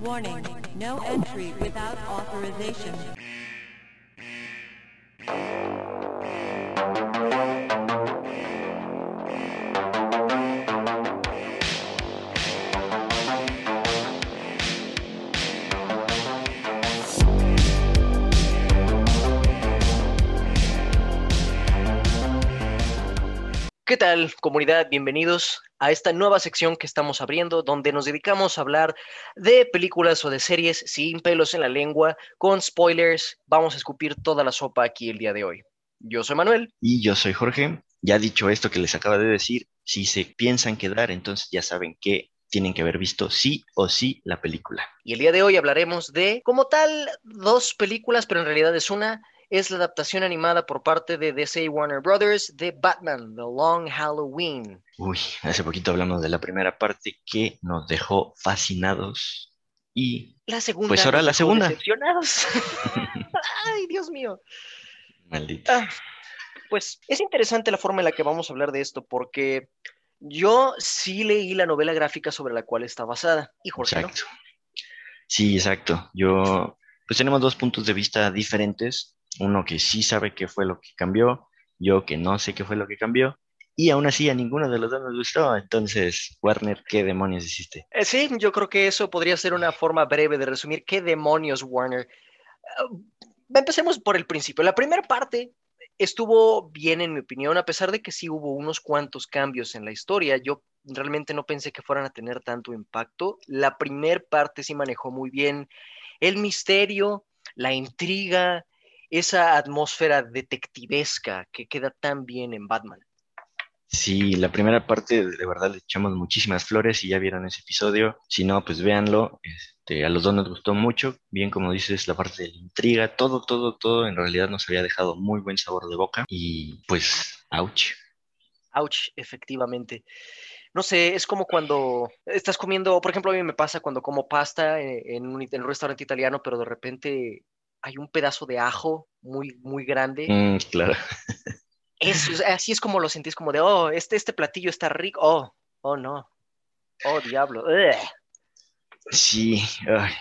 Warning, no entry without authorization. ¿Qué tal, comunidad? Bienvenidos a esta nueva sección que estamos abriendo, donde nos dedicamos a hablar de películas o de series sin pelos en la lengua, con spoilers. Vamos a escupir toda la sopa aquí el día de hoy. Yo soy Manuel. Y yo soy Jorge. Ya dicho esto que les acaba de decir, si se piensan quedar, entonces ya saben que tienen que haber visto sí o sí la película. Y el día de hoy hablaremos de, como tal, dos películas, pero en realidad es una. Es la adaptación animada por parte de DC Warner Brothers de Batman, The Long Halloween. Uy, hace poquito hablamos de la primera parte que nos dejó fascinados y La segunda. Pues ahora la segunda. decepcionados. Ay, Dios mío. maldito. Ah, pues es interesante la forma en la que vamos a hablar de esto, porque yo sí leí la novela gráfica sobre la cual está basada, y Jorge no. Exacto. Sí, exacto. Yo, pues tenemos dos puntos de vista diferentes. Uno que sí sabe qué fue lo que cambió, yo que no sé qué fue lo que cambió. Y aún así a ninguno de los dos nos gustó. Entonces, Warner, ¿qué demonios hiciste? Eh, sí, yo creo que eso podría ser una forma breve de resumir qué demonios, Warner. Ah, empecemos por el principio. La primera parte estuvo bien, en mi opinión, a pesar de que sí hubo unos cuantos cambios en la historia. Yo realmente no pensé que fueran a tener tanto impacto. La primera parte sí manejó muy bien el misterio, la intriga, esa atmósfera detectivesca que queda tan bien en Batman. Sí, la primera parte de verdad le echamos muchísimas flores y ya vieron ese episodio. Si no, pues véanlo. Este, a los dos nos gustó mucho. Bien, como dices, la parte de la intriga, todo, todo, todo en realidad nos había dejado muy buen sabor de boca. Y pues, ouch. Ouch, efectivamente. No sé, es como cuando estás comiendo, por ejemplo, a mí me pasa cuando como pasta eh, en un, en un restaurante italiano, pero de repente hay un pedazo de ajo muy, muy grande. Mm, claro. Es, o sea, así es como lo sentís, como de, oh, este, este platillo está rico. Oh, oh, no. Oh, diablo. Ugh. Sí. ay.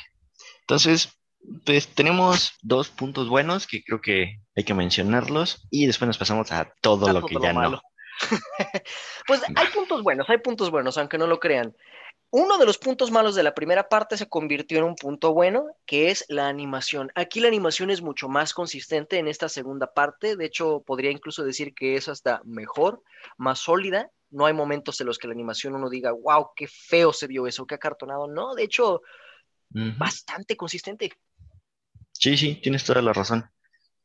Entonces, pues tenemos dos puntos buenos que creo que hay que mencionarlos y después nos pasamos a todo A lo todo que lo ya no. Pues hay puntos buenos, hay puntos buenos, aunque no lo crean. Uno de los puntos malos de la primera parte se convirtió en un punto bueno, que es la animación. Aquí la animación es mucho más consistente en esta segunda parte. De hecho, podría incluso decir que es hasta mejor, más sólida. No hay momentos en los que la animación uno diga, wow, qué feo se vio eso, qué acartonado. No, de hecho, bastante consistente. Sí, sí, tienes toda la razón.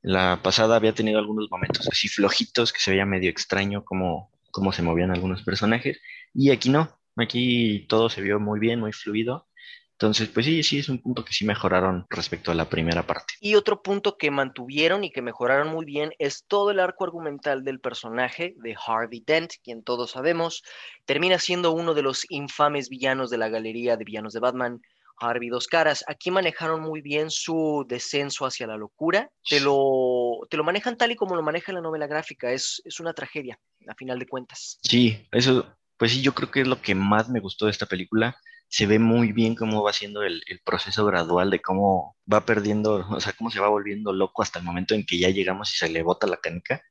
La pasada había tenido algunos momentos así flojitos que se veía medio extraño cómo, cómo se movían algunos personajes y aquí no, aquí todo se vio muy bien, muy fluido. Entonces, pues sí, sí, es un punto que sí mejoraron respecto a la primera parte. Y otro punto que mantuvieron y que mejoraron muy bien es todo el arco argumental del personaje de Harvey Dent, quien todos sabemos termina siendo uno de los infames villanos de la galería de villanos de Batman, Harvey Dos Caras. Aquí manejaron muy bien su descenso hacia la locura. Te lo, te lo manejan tal y como lo maneja la novela gráfica. Es, es una tragedia, a final de cuentas. Sí, eso, pues sí, yo creo que es lo que más me gustó de esta película. Se ve muy bien cómo va siendo el, el proceso gradual de cómo va perdiendo, o sea, cómo se va volviendo loco hasta el momento en que ya llegamos y se le bota la canica.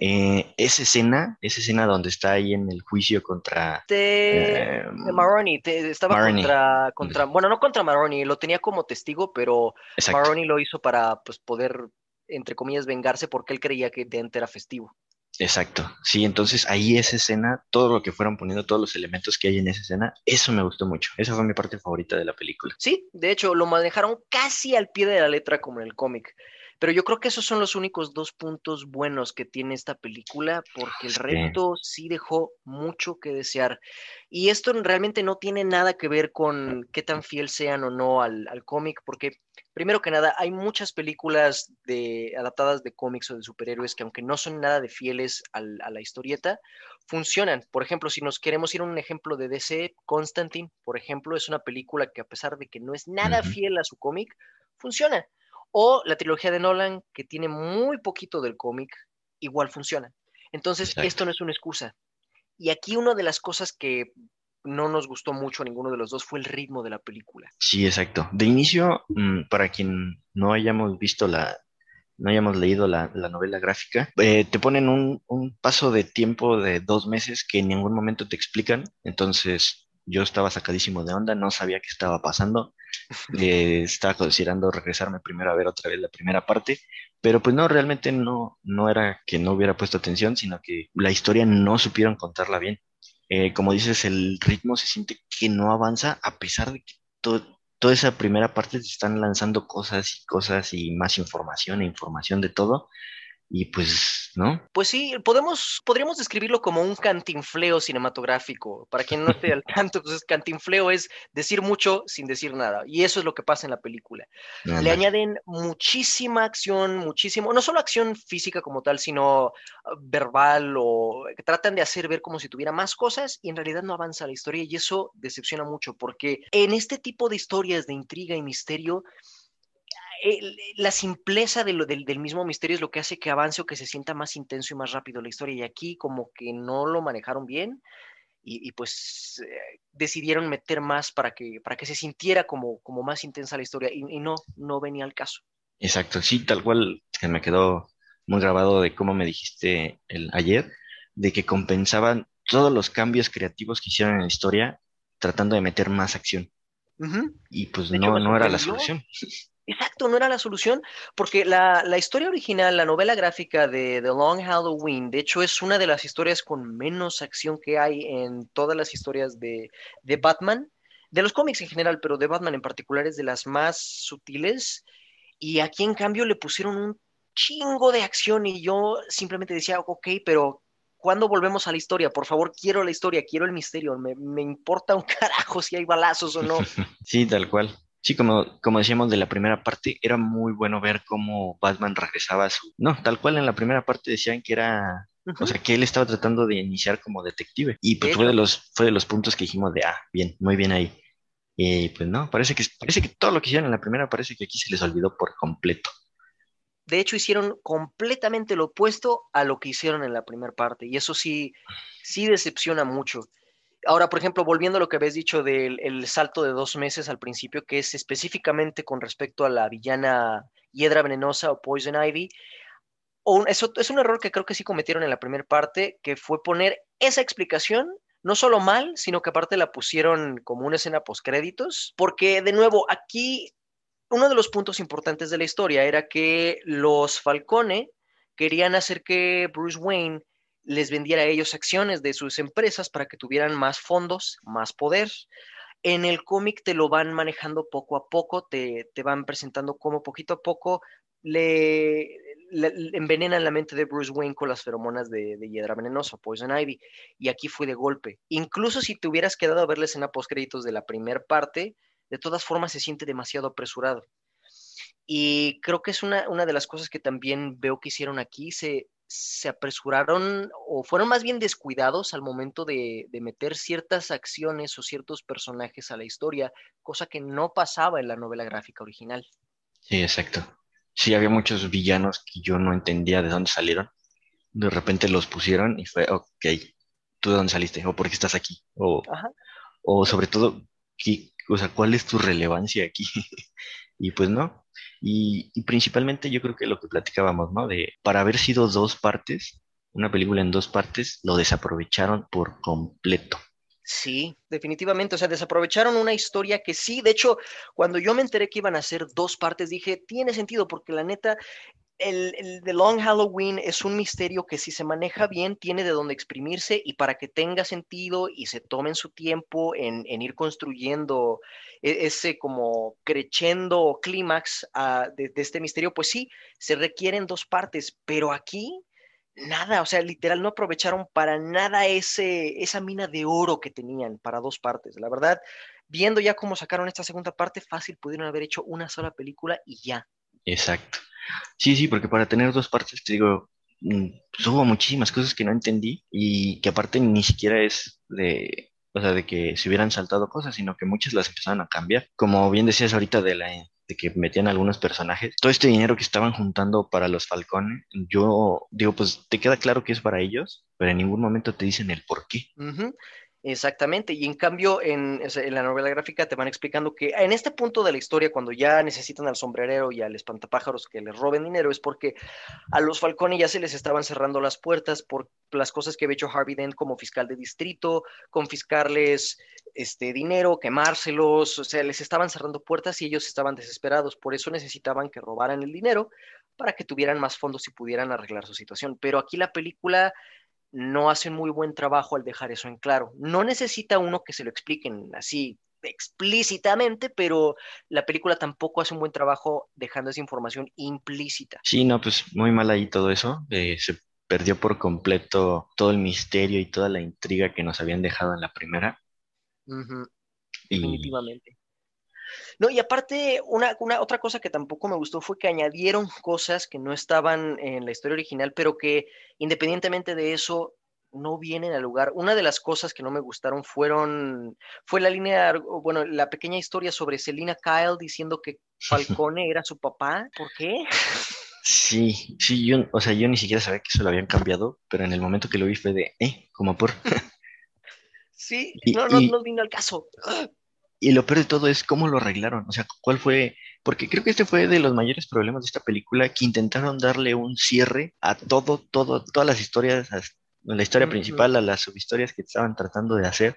Eh, esa escena, esa escena donde está ahí en el juicio contra... De, eh, de Maroni, te- estaba contra, contra, bueno, no contra Maroni, lo tenía como testigo, pero exacto. Maroni lo hizo para pues, poder, entre comillas, vengarse porque él creía que Dent era festivo. Exacto, sí, entonces ahí esa escena, todo lo que fueron poniendo, todos los elementos que hay en esa escena, eso me gustó mucho, esa fue mi parte favorita de la película. Sí, de hecho, lo manejaron casi al pie de la letra como en el cómic. Pero yo creo que esos son los únicos dos puntos buenos que tiene esta película, porque el resto sí dejó mucho que desear. Y esto realmente no tiene nada que ver con qué tan fiel sean o no al, al cómic, porque primero que nada, hay muchas películas de, adaptadas de cómics o de superhéroes que aunque no son nada de fieles al- a la historieta, funcionan. Por ejemplo, si nos queremos ir a un ejemplo de DC, Constantine, por ejemplo, es una película que a pesar de que no es nada fiel a su cómic, funciona. O la trilogía de Nolan, que tiene muy poquito del cómic, igual funciona. Entonces, Exacto. esto no es una excusa. Y aquí una de las cosas que no nos gustó mucho a ninguno de los dos fue el ritmo de la película. Sí, exacto. De inicio, mm, para quien no hayamos visto la, no hayamos leído la, novela gráfica, eh, te ponen un, un, paso de tiempo de dos meses que en ningún momento te explican. Entonces, yo estaba sacadísimo de onda, no sabía qué estaba pasando. Eh, estaba considerando regresarme primero a ver otra vez la primera parte, pero pues no, realmente no, no era que no hubiera puesto atención, sino que la historia no supieron contarla bien. Eh, como dices, el ritmo se siente que no avanza a pesar de que toda esa primera parte se están lanzando cosas y cosas y más información e información de todo y pues, ¿no? Pues sí, podemos, podríamos describirlo como un cantinfleo cinematográfico. Para quien no esté al tanto, entonces cantinfleo es decir mucho sin decir nada. Y eso es lo que pasa en la película. Le añaden muchísima acción, muchísimo, no solo acción física como tal, sino ah, verbal o que tratan de hacer ver como si tuviera más cosas y en realidad no avanza la historia y eso decepciona mucho porque en este tipo de historias de intriga y misterio, la simpleza del, mismo misterio es lo que hace que avance o que se sienta más intenso y más rápido la historia. Y aquí como que no lo manejaron bien y, pues eh, decidieron meter más para que, para que se sintiera como, como más intensa la historia y, no, no venía al caso. Exacto, sí, tal cual se me quedó muy grabado de cómo me dijiste el, ayer, de que compensaban todos los cambios creativos que hicieron en la historia tratando de meter más acción. Y pues no, no era la solución. Exacto, no era la solución, porque la, historia original, la novela gráfica de The Long Halloween, de hecho es una de las historias con menos acción que hay en todas las historias de, de Batman, de los cómics en general, pero de Batman en particular es de las más sutiles, y aquí en cambio le pusieron un chingo de acción y yo simplemente decía, ok, pero ¿cuándo volvemos a la historia? Por favor, quiero la historia, quiero el misterio, me, me importa un carajo si hay balazos o no. Sí, tal cual. Sí, como, como decíamos de la primera parte, era muy bueno ver cómo Batman regresaba a su... No, tal cual en la primera parte decían que era... O sea, que él estaba tratando de iniciar como detective. Y pues fue de, los, fue de los puntos que dijimos de, ah, bien, muy bien ahí. Y pues no, parece que, parece que todo lo que hicieron en la primera parece que aquí se les olvidó por completo. De hecho, hicieron completamente lo opuesto a lo que hicieron en la primera parte. Y eso sí, sí decepciona mucho. Ahora, por ejemplo, volviendo a lo que habéis dicho del salto de dos meses al principio, que es específicamente con respecto a la villana Hiedra Venenosa o Poison Ivy, eso es un error que creo que sí cometieron en la primera parte, que fue poner esa explicación no solo mal, sino que aparte la pusieron como una escena postcréditos, porque de nuevo aquí uno de los puntos importantes de la historia era que los Falcone querían hacer que Bruce Wayne les vendiera a ellos acciones de sus empresas para que tuvieran más fondos, más poder. En el cómic te lo van manejando poco a poco, te, van presentando cómo poquito a poco le, envenenan la mente de Bruce Wayne con las feromonas de, hiedra venenosa, Poison Ivy, y aquí fue de golpe. Incluso si te hubieras quedado a ver la escena de la primera parte, de todas formas se siente demasiado apresurado. Y creo que es una, una de las cosas que también veo que hicieron aquí, se, se apresuraron o fueron más bien descuidados al momento de, meter ciertas acciones o ciertos personajes a la historia, cosa que no pasaba en la novela gráfica original. Sí, exacto. Sí, había muchos villanos que yo no entendía de dónde salieron. De repente los pusieron y fue, ok, ¿tú de dónde saliste? ¿O por qué estás aquí? O, o sobre todo, o sea, ¿cuál es tu relevancia aquí? y pues no, y, principalmente yo creo que lo que platicábamos, ¿no? De para haber sido dos partes, una película en dos partes, lo desaprovecharon por completo. Sí, definitivamente. O sea, desaprovecharon una historia que sí, de hecho, cuando yo me enteré que iban a ser dos partes, dije, tiene sentido, porque la neta, el, The Long Halloween es un misterio que si se maneja bien, tiene de dónde exprimirse y para que tenga sentido y se tomen su tiempo en, ir construyendo e-, ese como creciendo clímax ah, de, este misterio, pues sí, se requieren dos partes, pero aquí nada, o sea, literal no aprovecharon para nada ese, esa mina de oro que tenían para dos partes. La verdad, viendo ya cómo sacaron esta segunda parte, fácil pudieron haber hecho una sola película y ya. Exacto. Sí, sí, porque para tener dos partes, te digo, mm, pues hubo muchísimas cosas que no entendí y que aparte ni siquiera es de o sea, de que se hubieran saltado cosas, sino que muchas las empezaron a cambiar. Como bien decías ahorita de la de que metían algunos personajes, todo este dinero que estaban juntando para los Falcones, yo digo, pues te queda claro que es para ellos, pero en ningún momento te dicen el por qué. Exactamente, y en cambio en, la novela gráfica te van explicando que en este punto de la historia, cuando ya necesitan al sombrerero y al espantapájaros que les roben dinero, es porque a los Falcone ya se les estaban cerrando las puertas por las cosas que había hecho Harvey Dent como fiscal de distrito, confiscarles este dinero, quemárselos, o sea, les estaban cerrando puertas y ellos estaban desesperados, por eso necesitaban que robaran el dinero para que tuvieran más fondos y pudieran arreglar su situación. Pero aquí la película no hace un muy buen trabajo al dejar eso en claro. No necesita uno que se lo expliquen así explícitamente, pero la película tampoco hace un buen trabajo dejando esa información implícita. Sí, no, pues muy mal ahí todo eso. Eh, se perdió por completo todo el misterio y toda la intriga que nos habían dejado en la primera. Definitivamente. No, y aparte, una, una, otra cosa que tampoco me gustó fue que añadieron cosas que no estaban en la historia original, pero que independientemente de eso, no vienen al lugar. Una de las cosas que no me gustaron fueron, fue la línea, bueno, la pequeña historia sobre Selina Kyle diciendo que Falcone era su papá. ¿Por qué? Sí, sí, yo, o sea, yo ni siquiera sabía que eso lo habían cambiado, pero en el momento que lo vi fue de, eh, como por. sí, no, no, no vino al caso. Y lo peor de todo es cómo lo arreglaron. O sea, cuál fue. Porque creo que este fue de los mayores problemas de esta película, que intentaron darle un cierre a todo, todo, todas las historias, a la historia principal, a las subhistorias que estaban tratando de hacer.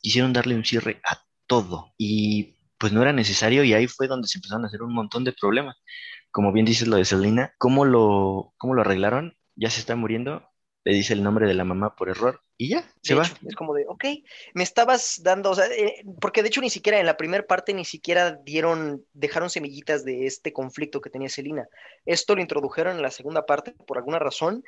Quisieron darle un cierre a todo. Y pues no era necesario, y ahí fue donde se empezaron a hacer un montón de problemas. Como bien dices lo de Selina, ¿cómo lo, cómo lo arreglaron? Ya se está muriendo, le dice el nombre de la mamá por error y ya, se va. es como de, ok, me estabas dando, o sea, eh, porque de hecho ni siquiera en la primera parte ni siquiera dieron, dejaron semillitas de este conflicto que tenía Selina. Esto lo introdujeron en la segunda parte por alguna razón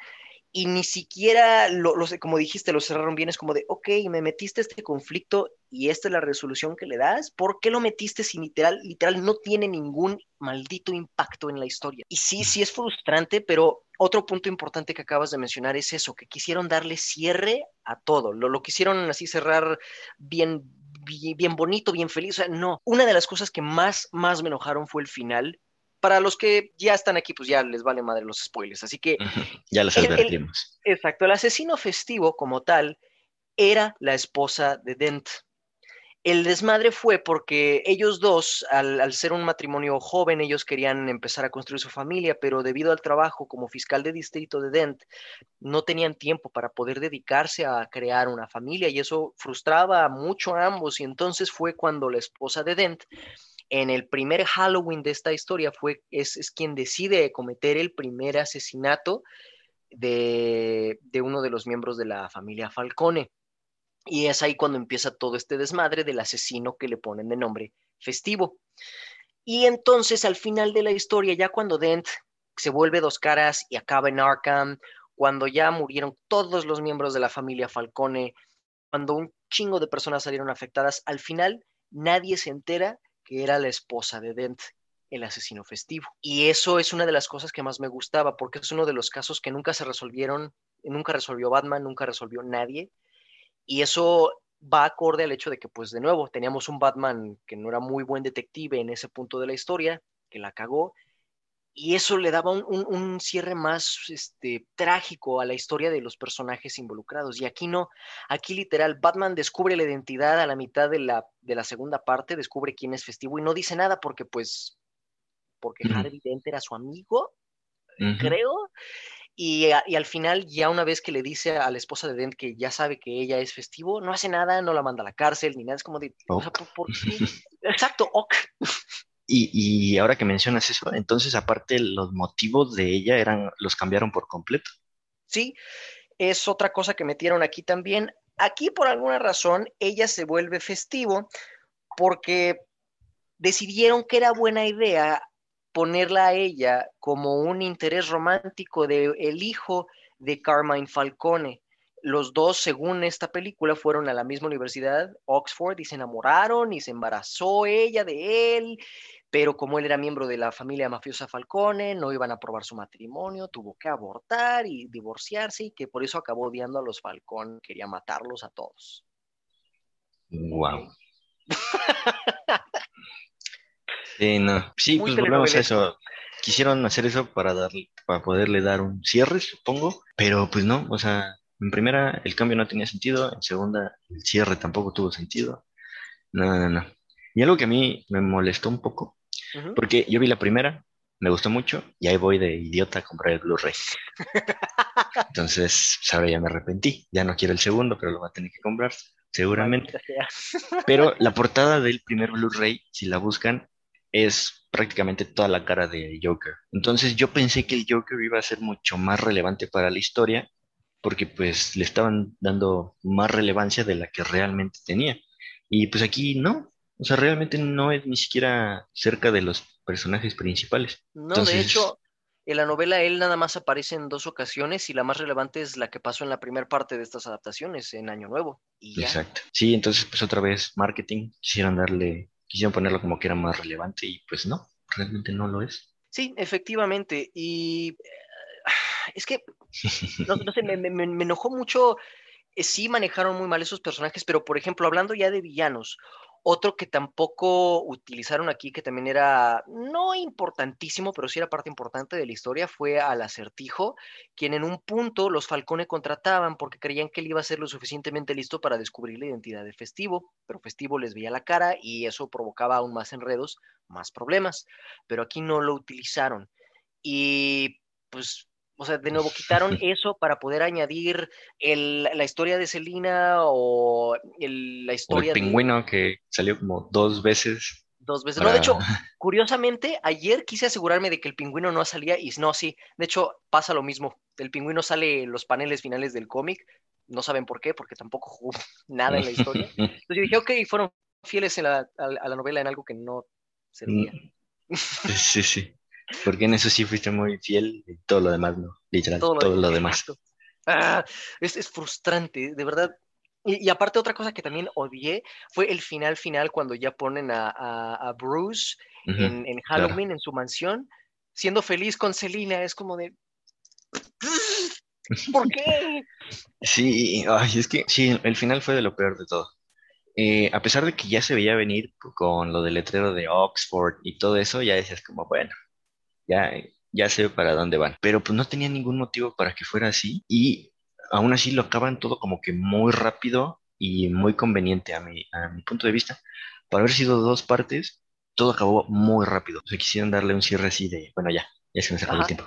y ni siquiera, lo, como dijiste, lo cerraron bien, es como de, ok, me metiste este conflicto y esta es la resolución que le das, ¿por qué lo metiste si literal, literal no tiene ningún maldito impacto en la historia? Y sí, sí es frustrante, pero otro punto importante que acabas de mencionar es eso, que quisieron darle cierre a todo, lo, lo quisieron así cerrar bien, bien, bien bonito, bien feliz, o sea, no, una de las cosas que más, más me enojaron fue el final, para los que ya están aquí, pues ya les vale madre los spoilers. Así que. ya les advertimos. exacto. El asesino festivo, como tal, era la esposa de Dent. El desmadre fue porque ellos dos, al, ser un matrimonio joven, ellos querían empezar a construir su familia, pero debido al trabajo como fiscal de distrito de Dent, no tenían tiempo para poder dedicarse a crear una familia y eso frustraba mucho a ambos. Y entonces fue cuando la esposa de Dent en el primer Halloween de esta historia fue, es, quien decide cometer el primer asesinato de, uno de los miembros de la familia Falcone. Y es ahí cuando empieza todo este desmadre del asesino que le ponen de nombre festivo. Y entonces al final de la historia, ya cuando Dent se vuelve dos caras y acaba en Arkham, cuando ya murieron todos los miembros de la familia Falcone, cuando un chingo de personas salieron afectadas, al final nadie se entera que era la esposa de Dent, el asesino festivo. Y eso es una de las cosas que más me gustaba, porque es uno de los casos que nunca se resolvieron, nunca resolvió Batman, nunca resolvió nadie. Y eso va acorde al hecho de que, pues de nuevo, teníamos un Batman que no era muy buen detective en ese punto de la historia, que la cagó, y eso le daba un, cierre más este, trágico a la historia de los personajes involucrados. Y aquí no, aquí literal, Batman descubre la identidad a la mitad de la, de la segunda parte, descubre quién es festivo y no dice nada porque pues, porque Harvey Dent era su amigo, creo. Y, al final, ya una vez que le dice a la esposa de Dent que ya sabe que ella es festivo, no hace nada, no la manda a la cárcel ni nada, es como de, Exacto, ok. Y, ahora que mencionas eso, entonces aparte los motivos de ella eran, los cambiaron por completo. Sí, es otra cosa que metieron aquí también. Aquí por alguna razón ella se vuelve festivo porque decidieron que era buena idea ponerla a ella como un interés romántico de el hijo de Carmine Falcone. Los dos, según esta película, fueron a la misma universidad, Oxford, y se enamoraron y se embarazó ella de él pero como él era miembro de la familia mafiosa Falcone, no iban a aprobar su matrimonio, tuvo que abortar y divorciarse y que por eso acabó odiando a los Falcón, quería matarlos a todos. Wow. sí, no. Sí, pues volvemos a eso. Quisieron hacer eso para darle, para poderle dar un cierre, supongo, pero pues no, o sea, En primera, el cambio no tenía sentido. En segunda, el cierre tampoco tuvo sentido. No, no, no. Y algo que a mí me molestó un poco, Ujú. porque yo vi la primera, me gustó mucho, y ahí voy de idiota a comprar el Blu-ray. Entonces, pues, ahora ya me arrepentí. Ya no quiero el segundo, pero lo voy a tener que comprar, seguramente. Pero la portada del primer Blu-ray, si la buscan, es prácticamente toda la cara de Joker. Entonces yo pensé que el Joker iba a ser mucho más relevante para la historia, porque pues le estaban dando más relevancia de la que realmente tenía. Y pues aquí no, o sea, realmente no es ni siquiera cerca de los personajes principales. No, Entonces- de hecho, en la novela él nada más aparece en dos ocasiones y la más relevante es la que pasó en la primera parte de estas adaptaciones, en Año Nuevo. Y ya. Exacto. Sí, entonces pues otra vez marketing, quisieron darle, quisieron ponerlo como que era más relevante y pues no, realmente no lo es. Sí, efectivamente. Y eh, es que, no, no sé, me, me- me- me enojó mucho. eh, sí manejaron muy mal esos personajes, pero por ejemplo, hablando ya de villanos, otro que tampoco utilizaron aquí, que también era no importantísimo, pero sí era parte importante de la historia, fue al acertijo, quien en un punto los Falcone contrataban porque creían que él iba a ser lo suficientemente listo para descubrir la identidad de Festivo, pero Festivo les veía la cara y eso provocaba aún más enredos, más problemas, pero aquí no lo utilizaron. Y pues, o sea, de nuevo quitaron eso para poder añadir el- la historia de Selina o el- la O el historia de pingüino que salió como dos veces. dos veces. No, de hecho, curiosamente, ayer quise asegurarme de que el pingüino no salía y no, sí. De hecho, pasa lo mismo. El pingüino sale en los paneles finales del cómic. No saben por qué, porque tampoco jugó nada en la historia. Entonces yo dije, ok, fueron fieles en la- a, a la novela en algo que no servía. Sí, sí. Porque en eso sí fuiste muy fiel y todo lo demás no. Literal, todo todo, lo, demás. Ah, es, es frustrante, de verdad. Y, y aparte otra cosa que también odié fue el final final cuando ya ponen a, a- a Bruce Ujú. en, en Halloween en su mansión, siendo feliz con Selina, es como de... ¿Por qué? Sí, ay, es que sí, el final fue de lo peor de todo. Eh, a pesar de que ya se veía venir con lo del letrero de Oxford y todo eso, ya decías como, bueno, ya, ya sé para dónde van. Pero pues no tenía ningún motivo para que fuera así y aún así lo acaban todo como que muy rápido y muy conveniente a mi, a mi punto de vista. Para haber sido dos partes, todo acabó muy rápido. O sea, quisieron darle un cierre así de, bueno, ya, ya se me acabó el tiempo.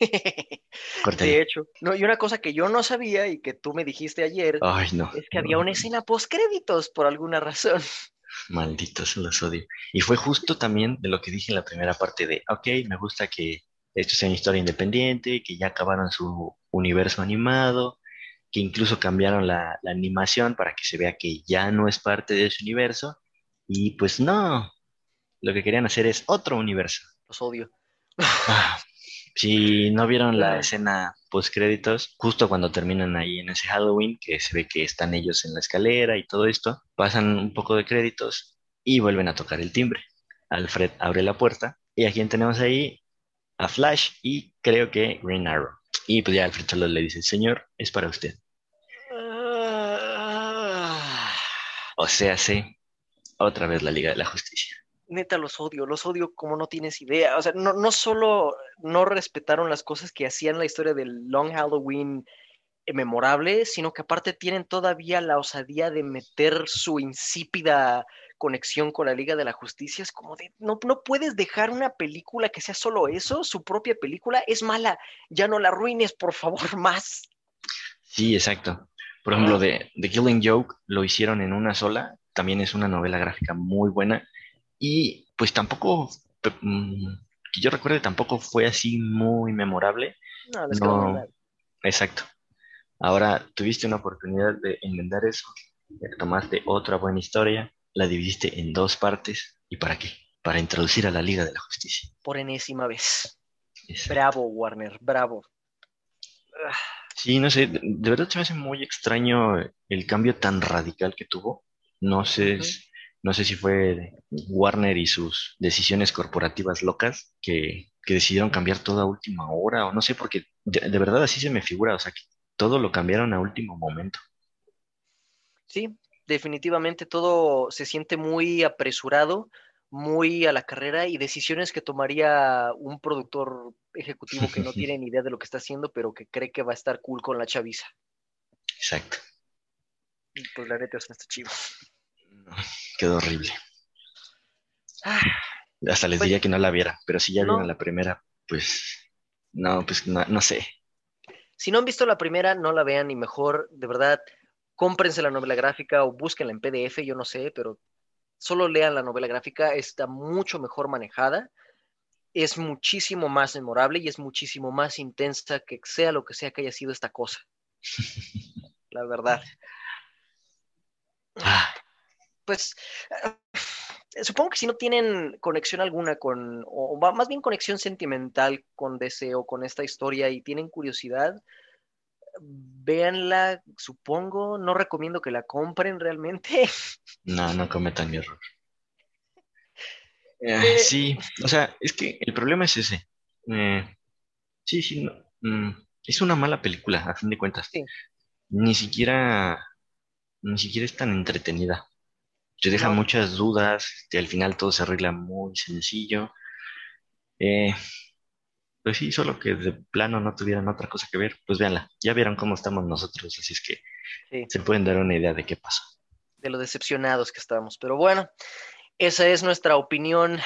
De hecho, no, y una cosa que yo no sabía y que tú me dijiste ayer Ay, no. es que había no. una escena post créditos por alguna razón. Malditos, los odio. Y fue justo también de lo que dije en la primera parte de, ok, me gusta que esto sea una historia independiente, que ya acabaron su universo animado, que incluso cambiaron la, la animación para que se vea que ya no es parte de ese universo. Y pues no, lo que querían hacer es otro universo. Los odio. Ah, si no vieron la escena post créditos, justo cuando terminan ahí en ese Halloween, que se ve que están ellos en la escalera y todo esto, pasan un poco de créditos y vuelven a tocar el timbre. Alfred abre la puerta y a quien tenemos ahí, a Flash y creo que Green Arrow. Y pues ya Alfred solo le dice, señor, es para usted. Ah, O sea, sí, otra vez la Liga de la Justicia. Neta los odio, los odio como no tienes idea. O sea, no, no solo no respetaron las cosas que hacían la historia del Long Halloween memorable, sino que aparte tienen todavía la osadía de meter su insípida conexión con la Liga de la Justicia. Es como de, no, no puedes dejar una película que sea solo eso, su propia película es mala, ya no la arruines, por favor, más. Sí, exacto. Por ejemplo, de The Killing Joke lo hicieron en una sola. También es una novela gráfica muy buena. Y pues tampoco, mm, que yo recuerde, tampoco fue así muy memorable. No, les exacto. Ahora tuviste una oportunidad de enmendar eso, tomaste otra buena historia, la dividiste en dos partes. ¿Y para qué? Para introducir a la Liga de la Justicia. por enésima vez. Exacto. Bravo, Warner, bravo. Sí, no sé, de, verdad se me hace muy extraño el cambio tan radical que tuvo. No sé. No sé si fue Warner y sus decisiones corporativas locas que, que decidieron cambiar todo a última hora, o no sé, porque de, de verdad así se me figura, o sea, que todo lo cambiaron a último momento. Sí, definitivamente todo se siente muy apresurado, muy a la carrera y decisiones que tomaría un productor ejecutivo que no tiene ni idea de lo que está haciendo, pero que cree que va a estar cool con la chaviza. Exacto. Pues la neta está chido. Quedó horrible. Ah, Hasta les Pues- diría que no la viera, pero si ya No. vieron la primera, pues no, pues no, no sé. Si no han visto la primera, no la vean y mejor, de verdad, cómprense la novela gráfica o búsquenla en PDF, yo no sé, pero solo lean la novela gráfica, está mucho mejor manejada, es muchísimo más memorable y es muchísimo más intensa que sea lo que sea que haya sido esta cosa. La verdad. Ah, Pues eh, supongo que si no tienen conexión alguna con, o más bien conexión sentimental con DC o con esta historia y tienen curiosidad, véanla, supongo, no recomiendo que la compren realmente. no, no cometan mi error. Eh, Eh, sí, o sea, es que el problema es ese. Eh, sí, sí, no, mm, es una mala película, a fin de cuentas. Sí. Ni siquiera, ni siquiera es tan entretenida. Te deja No. muchas dudas, este, al final todo se arregla muy sencillo. Eh, pues sí, solo que de plano no tuvieran otra cosa que ver, pues véanla. Ya vieron cómo estamos nosotros, así es que Sí. se pueden dar una idea de qué pasó. de lo decepcionados que estamos. Pero bueno, esa es nuestra opinión.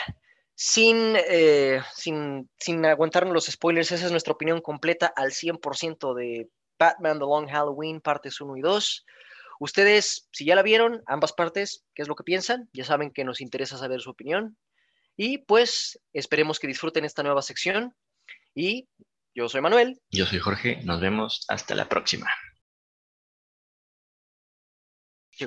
Sin, eh, sin, sin aguantarnos los spoilers, esa es nuestra opinión completa al 100% de Batman The Long Halloween, partes 1 y 2. Ustedes, si ya la vieron, ambas partes, ¿qué es lo que piensan? Ya saben que nos interesa saber su opinión. Y pues esperemos que disfruten esta nueva sección. Y yo soy Manuel. Yo soy Jorge, nos vemos hasta la próxima. Que.